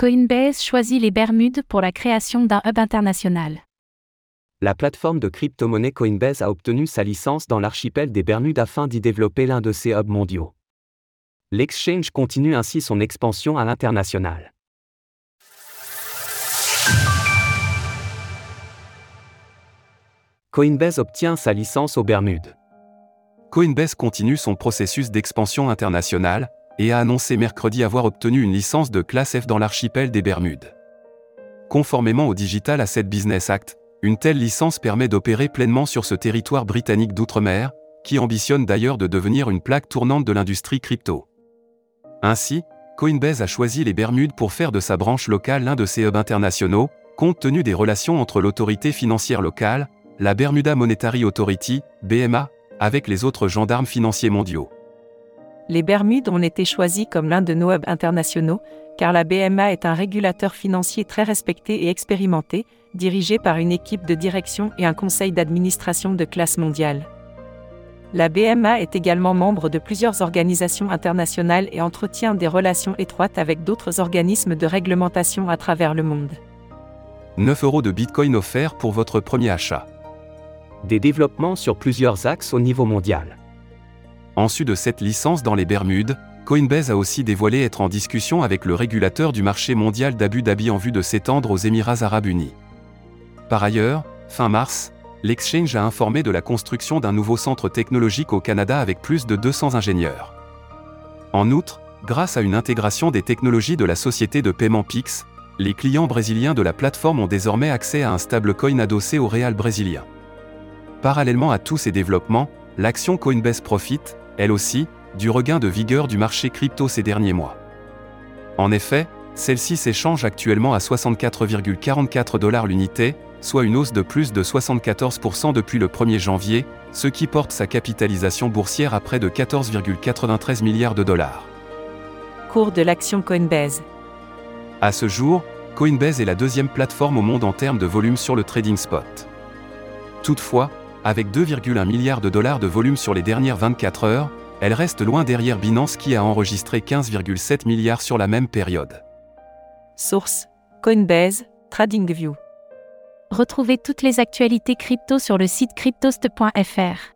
Coinbase choisit les Bermudes pour la création d'un hub international. La plateforme de crypto-monnaie Coinbase a obtenu sa licence dans l'archipel des Bermudes afin d'y développer l'un de ses hubs mondiaux. L'exchange continue ainsi son expansion à l'international. Coinbase obtient sa licence aux Bermudes. Coinbase continue son processus d'expansion internationale et a annoncé mercredi avoir obtenu une licence de classe F dans l'archipel des Bermudes. Conformément au Digital Asset Business Act, une telle licence permet d'opérer pleinement sur ce territoire britannique d'outre-mer, qui ambitionne d'ailleurs de devenir une plaque tournante de l'industrie crypto. Ainsi, Coinbase a choisi les Bermudes pour faire de sa branche locale l'un de ses hubs internationaux, compte tenu des relations entre l'autorité financière locale, la Bermuda Monetary Authority, BMA, avec les autres gendarmes financiers mondiaux. Les Bermudes ont été choisis comme l'un de nos hubs internationaux, car la BMA est un régulateur financier très respecté et expérimenté, dirigé par une équipe de direction et un conseil d'administration de classe mondiale. La BMA est également membre de plusieurs organisations internationales et entretient des relations étroites avec d'autres organismes de réglementation à travers le monde. 9 euros de Bitcoin offerts pour votre premier achat des développements sur plusieurs axes au niveau mondial. En sus de cette licence dans les Bermudes, Coinbase a aussi dévoilé être en discussion avec le régulateur du marché mondial d'Abu Dhabi en vue de s'étendre aux Émirats arabes unis. Par ailleurs, fin mars, l'exchange a informé de la construction d'un nouveau centre technologique au Canada avec plus de 200 ingénieurs. En outre, grâce à une intégration des technologies de la société de paiement Pix, les clients brésiliens de la plateforme ont désormais accès à un stablecoin adossé au réal brésilien. Parallèlement à tous ces développements, l'action Coinbase profite, elle aussi, du regain de vigueur du marché crypto ces derniers mois. En effet, celle-ci s'échange actuellement à 64,44 dollars l'unité, soit une hausse de plus de 74% depuis le 1er janvier, ce qui porte sa capitalisation boursière à près de 14,93 milliards de dollars. Cours de l'action Coinbase. À ce jour, Coinbase est la deuxième plateforme au monde en termes de volume sur le trading spot. Toutefois, avec 2,1 milliards de dollars de volume sur les dernières 24 heures, elle reste loin derrière Binance qui a enregistré 15,7 milliards sur la même période. Source Coinbase, TradingView. Retrouvez toutes les actualités crypto sur le site cryptost.fr.